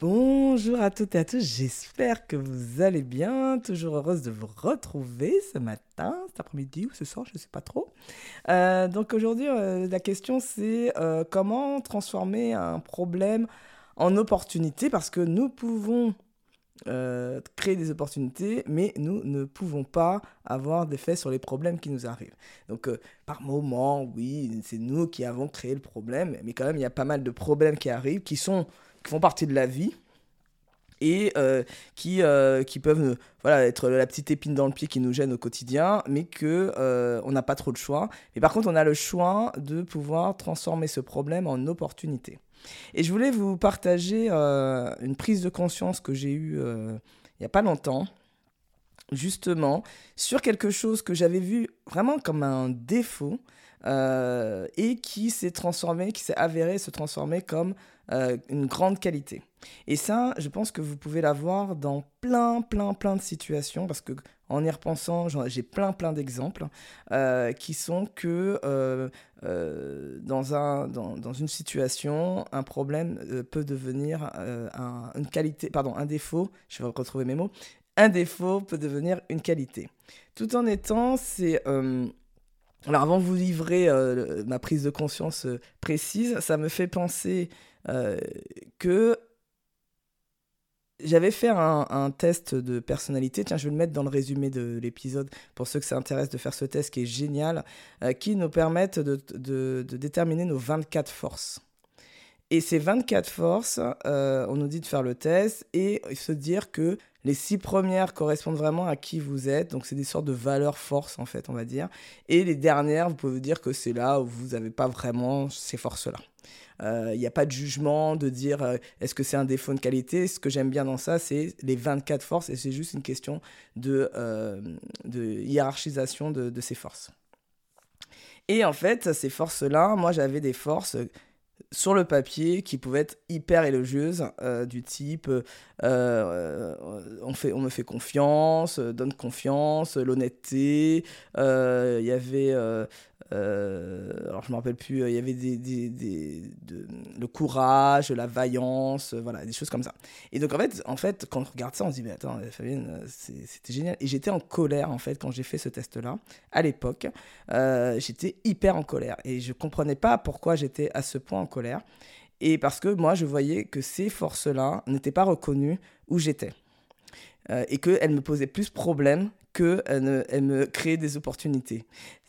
Bonjour à toutes et à tous, j'espère que vous allez bien. Toujours heureuse de vous retrouver ce matin, cet après-midi ou ce soir, je ne sais pas trop. Euh, donc aujourd'hui, euh, la question c'est euh, comment transformer un problème en opportunité? Parce que nous pouvons créer des opportunités, mais nous ne pouvons pas avoir d'effet sur les problèmes qui nous arrivent. Donc par moment, oui, c'est nous qui avons créé le problème, mais quand même, il y a pas mal de problèmes qui arrivent, qui sont font partie de la vie et euh, qui, euh, qui peuvent euh, voilà, être la petite épine dans le pied qui nous gêne au quotidien, mais que on n'a pas trop de choix. Mais par contre, on a le choix de pouvoir transformer ce problème en opportunité. Et je voulais vous partager une prise de conscience que j'ai eue il n'y a pas longtemps, justement, sur quelque chose que j'avais vu vraiment comme un défaut et qui s'est transformé, qui s'est avéré se transformer comme euh, une grande qualité. Et ça, je pense que vous pouvez l'avoir dans plein, plein, plein de situations, parce que en y repensant, j'ai plein, plein d'exemples euh, qui sont que euh, dans, un, dans, dans, une situation, un problème peut devenir un, une qualité, pardon, un défaut, je vais retrouver mes mots, un défaut peut devenir une qualité. Tout en étant, c'est... alors avant de vous livrer ma prise de conscience précise, ça me fait penser que j'avais fait un, test de personnalité. Tiens, je vais le mettre dans le résumé de l'épisode pour ceux que ça intéresse de faire ce test qui est génial, euh, qui nous permettent de, de, déterminer nos 24 forces. Et ces 24 forces, euh, on nous dit de faire le test et se dire que les six premières correspondent vraiment à qui vous êtes. Donc, c'est des sortes de valeurs forces, en fait, on va dire. Et les dernières, vous pouvez vous dire que c'est là où vous n'avez pas vraiment ces forces-là. Il euh, n'y a pas de jugement de dire euh, est-ce que c'est un défaut de qualité? Ce que j'aime bien dans ça, c'est les 24 forces et c'est juste une question de, euh, hiérarchisation de ces forces. Et en fait, ces forces-là, moi j'avais des forces sur le papier qui pouvaient être hyper élogieuses, du type on, fait, on me fait confiance, donne confiance, l'honnêteté, il y avait euh, alors je me rappelle plus, euh, il y avait des, des, des le courage, la vaillance, euh, voilà, des choses comme ça. Et donc en fait, en fait quand on regarde ça, on se dit, mais attends, Fabienne, c'était génial. Et j'étais en colère en fait quand j'ai fait ce test-là. À l'époque, j'étais hyper en colère et je comprenais pas pourquoi j'étais à ce point colère. Et parce que moi, je voyais que ces forces-là n'étaient pas reconnues où j'étais. et qu'elles me posaient plus problème qu'elles me créaient des opportunités.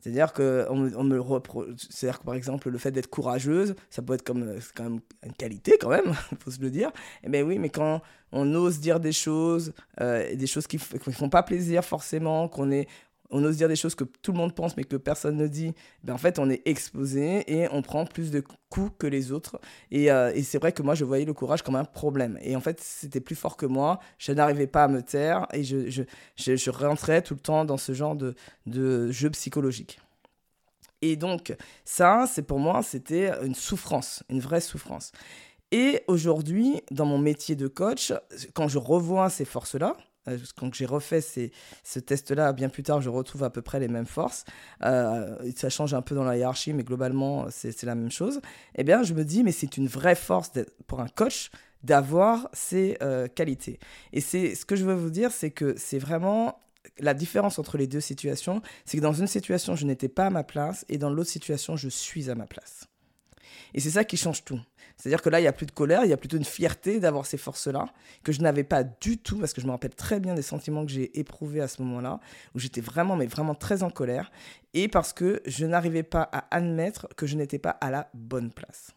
C'est-à-dire que on, me le C'est-à-dire que par exemple, le fait d'être courageuse, ça peut être comme, euh, quand même une qualité quand même, il faut se le dire. Et eh ben oui, mais quand on ose dire des choses, euh, des choses qui ne font pas plaisir forcément, qu'on est, on ose dire des choses que tout le monde pense mais que personne ne dit, ben en fait on est exposé et on prend plus de coups que les autres. Et, euh, et c'est vrai que moi je voyais le courage comme un problème. Et en fait c'était plus fort que moi, je n'arrivais pas à me taire et je, je, je, je, rentrais tout le temps dans ce genre de, de jeu psychologique. Et donc ça, c'est pour moi, c'était une souffrance, une vraie souffrance. Et aujourd'hui, dans mon métier de coach, quand je revois ces forces-là, quand j'ai refait ce test-là, bien plus tard, je retrouve à peu près les mêmes forces. Euh, ça change un peu dans la hiérarchie, mais globalement, c'est la même chose. Eh bien, je me dis, mais c'est une vraie force pour un coach d'avoir ces euh, qualités. Et c'est ce que je veux vous dire, c'est que c'est vraiment la différence entre les deux situations, c'est que dans une situation, je n'étais pas à ma place, et dans l'autre situation, je suis à ma place. Et c'est ça qui change tout. C'est-à-dire que là, il n'y a plus de colère, il y a plutôt une fierté d'avoir ces forces-là, que je n'avais pas du tout, parce que je me rappelle très bien des sentiments que j'ai éprouvés à ce moment-là, où j'étais vraiment, mais vraiment très en colère, et parce que je n'arrivais pas à admettre que je n'étais pas à la bonne place.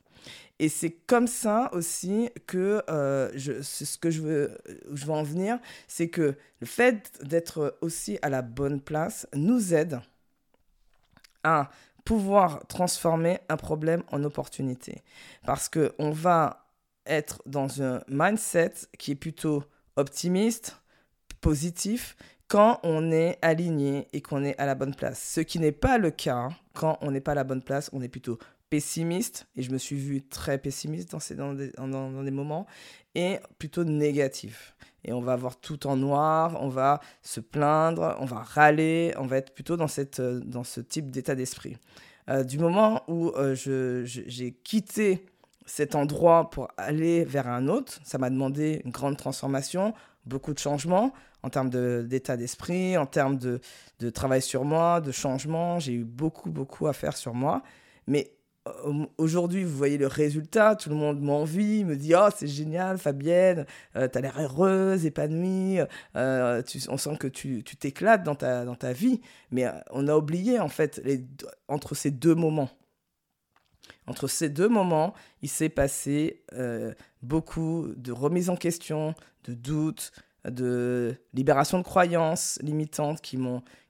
Et c'est comme ça aussi que euh, ce que je veux, je veux en venir, c'est que le fait d'être aussi à la bonne place nous aide à pouvoir transformer un problème en opportunité. Parce qu'on va être dans un mindset qui est plutôt optimiste, positif, quand on est aligné et qu'on est à la bonne place. Ce qui n'est pas le cas quand on n'est pas à la bonne place, on est plutôt pessimiste, et je me suis vu très pessimiste dans, ces, dans, des, dans, des moments, et plutôt négatif. Et on va avoir tout en noir, on va se plaindre, on va râler, on va être plutôt dans, cette, dans ce type d'état d'esprit. Euh, du moment où euh, j'ai quitté cet endroit pour aller vers un autre. Ça m'a demandé une grande transformation, beaucoup de changements en termes d'état d'esprit, en termes de, de, travail sur moi, de changement. J'ai eu beaucoup, beaucoup à faire sur moi. Mais euh, aujourd'hui, vous voyez le résultat, tout le monde m'envie, me dit Oh, c'est génial, Fabienne, euh, tu as l'air heureuse, épanouie, euh, on sent que tu t'éclates dans ta, dans ta vie. Mais on a oublié, en fait, entre ces deux moments. Entre ces deux moments, il s'est passé beaucoup de remises en question, de doutes, de libération de croyances limitantes qui,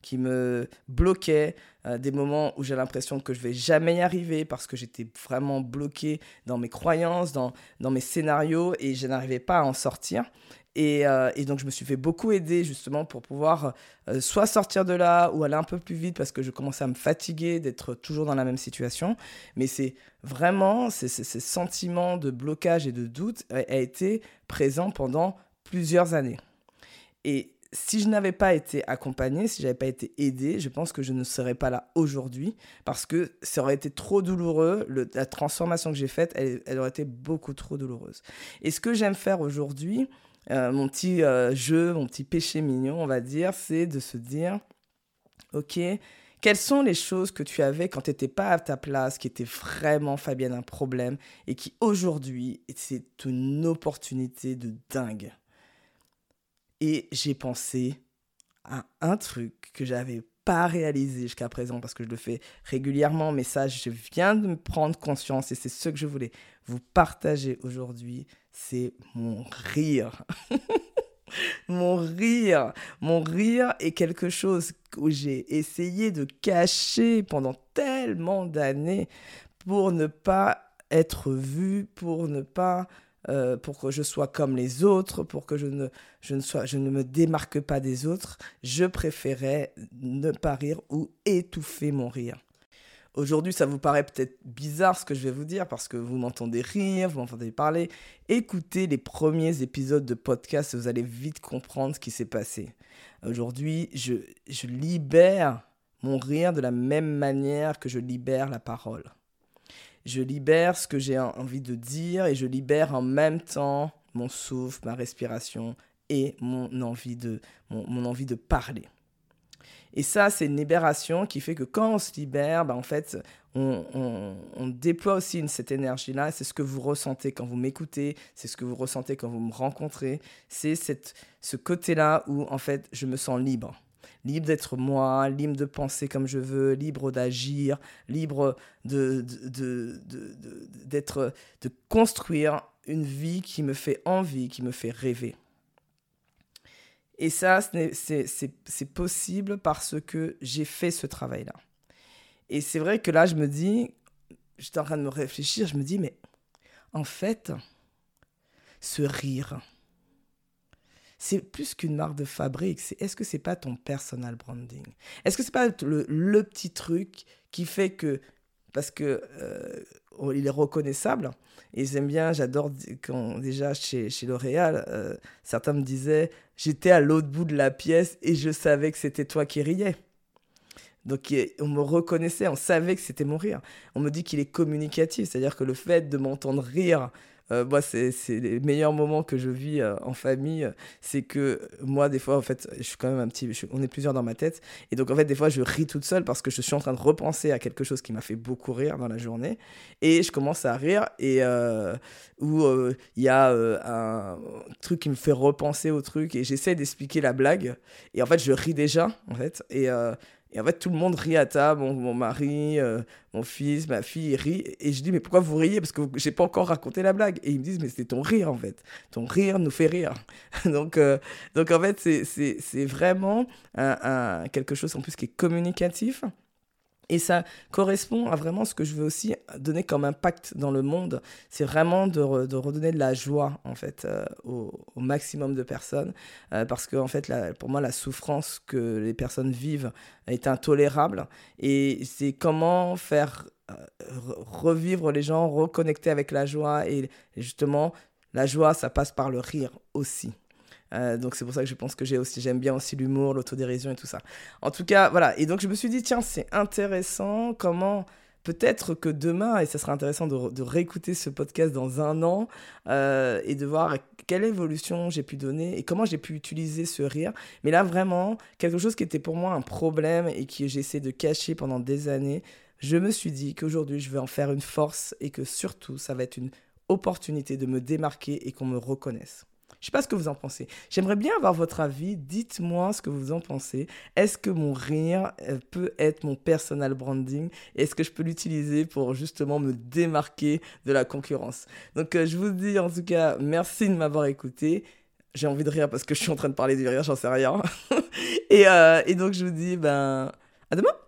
qui me bloquaient, euh, des moments où j'ai l'impression que je vais jamais y arriver parce que j'étais vraiment bloqué dans mes croyances, dans, dans mes scénarios et je n'arrivais pas à en sortir. Et, euh, et, donc je me suis fait beaucoup aider justement pour pouvoir euh, soit sortir de là ou aller un peu plus vite parce que je commençais à me fatiguer d'être toujours dans la même situation. Mais c'est vraiment, ces sentiments de blocage et de doute a, a été présent pendant plusieurs années. Et si je n'avais pas été accompagnée, si j'avais pas été aidée, je pense que je ne serais pas là aujourd'hui parce que ça aurait été trop douloureux. la transformation que j'ai faite, elle, aurait été beaucoup trop douloureuse. Et ce que j'aime faire aujourd'hui, euh, mon petit euh, jeu, mon petit péché mignon, on va dire, c'est de se dire, ok, quelles sont les choses que tu avais quand tu n'étais pas à ta place, qui étaient vraiment, Fabienne, un problème, et qui aujourd'hui, c'est une opportunité de dingue? Et j'ai pensé à un truc que j'avais pas réalisé jusqu'à présent parce que je le fais régulièrement, mais ça, je viens de me prendre conscience et c'est ce que je voulais vous partager aujourd'hui, c'est mon rire. mon rire, mon rire est quelque chose que j'ai essayé de cacher pendant tellement d'années pour ne pas être vu, pour ne pas euh, pour que je sois comme les autres, pour que je ne, je, ne sois, je ne me démarque pas des autres, je préférais ne pas rire ou étouffer mon rire. Aujourd'hui, ça vous paraît peut-être bizarre ce que je vais vous dire parce que vous m'entendez rire, vous m'entendez parler. Écoutez les premiers épisodes de podcast vous allez vite comprendre ce qui s'est passé. Aujourd'hui, je, je libère mon rire de la même manière que je libère la parole je libère ce que j'ai envie de dire et je libère en même temps mon souffle, ma respiration et mon envie de, mon, envie de parler. Et ça, c'est une libération qui fait que quand on se libère, bah, en fait, on, déploie aussi cette énergie-là. C'est ce que vous ressentez quand vous m'écoutez, c'est ce que vous ressentez quand vous me rencontrez. C'est ce côté-là où, en fait, je me sens libre libre d'être moi, libre de penser comme je veux, libre d'agir, libre de, de, de, de construire une vie qui me fait envie, qui me fait rêver. Et ça, c'est possible parce que j'ai fait ce travail-là. Et c'est vrai que là, je me dis, j'étais en train de me réfléchir, je me dis, mais en fait, ce rire, c'est plus qu'une marque de fabrique. C'est est-ce que c'est pas ton personal branding? Est-ce que c'est pas le, petit truc qui fait que parce que euh, il est reconnaissable et j'aime bien, j'adore quand déjà chez, chez L'Oréal, euh, certains me disaient j'étais à l'autre bout de la pièce et je savais que c'était toi qui riais. Donc on me reconnaissait, on savait que c'était mon rire. On me dit qu'il est communicatif, c'est-à-dire que le fait de m'entendre rire euh, moi, c'est les meilleurs moments que je vis euh, en famille. C'est que moi, des fois, en fait, je suis quand même un petit. on est plusieurs dans ma tête. Et donc, en fait, des fois, je ris toute seule parce que je suis en train de repenser à quelque chose qui m'a fait beaucoup rire dans la journée. Et je commence à rire. Et euh, où il y a un truc qui me fait repenser au truc. Et j'essaie d'expliquer la blague. Et en fait, je ris déjà, en fait. Et, et en fait, tout le monde rit à table, mon, mari, euh, mon fils, ma fille, rit. Et je dis, mais pourquoi vous riez? Parce que j'ai pas encore raconté la blague. Et ils me disent, mais c'est ton rire, en fait. Ton rire nous fait rire. donc, euh, donc, en fait, c'est vraiment un, quelque chose en plus qui est communicatif. Et ça correspond à vraiment ce que je veux aussi donner comme impact dans le monde. C'est vraiment de, redonner de la joie, en fait, euh, au, maximum de personnes. Euh, parce que, en fait, pour moi, la souffrance que les personnes vivent est intolérable. Et c'est comment faire euh, revivre les gens, reconnecter avec la joie. Et justement, la joie, ça passe par le rire aussi. Euh, donc c'est pour ça que je pense que j'aime bien aussi l'humour, l'autodérision et tout ça. En tout cas, voilà. Et donc je me suis dit, tiens, c'est intéressant comment peut-être que demain, et ça sera intéressant de, réécouter ce podcast dans un an euh, et de voir quelle évolution j'ai pu donner et comment j'ai pu utiliser ce rire. Mais là, vraiment, quelque chose qui était pour moi un problème et que j'essaie de cacher pendant des années, je me suis dit qu'aujourd'hui, je vais en faire une force et que surtout, ça va être une opportunité de me démarquer et qu'on me reconnaisse. Je sais pas ce que vous en pensez. J'aimerais bien avoir votre avis. Dites-moi ce que vous en pensez. Est-ce que mon rire euh, peut être mon personal branding? Est-ce que je peux l'utiliser pour justement me démarquer de la concurrence? Donc euh, je vous dis en tout cas merci de m'avoir écouté. J'ai envie de rire parce que je suis en train de parler du rire, j'en sais rien. et, euh, et donc je vous dis ben à demain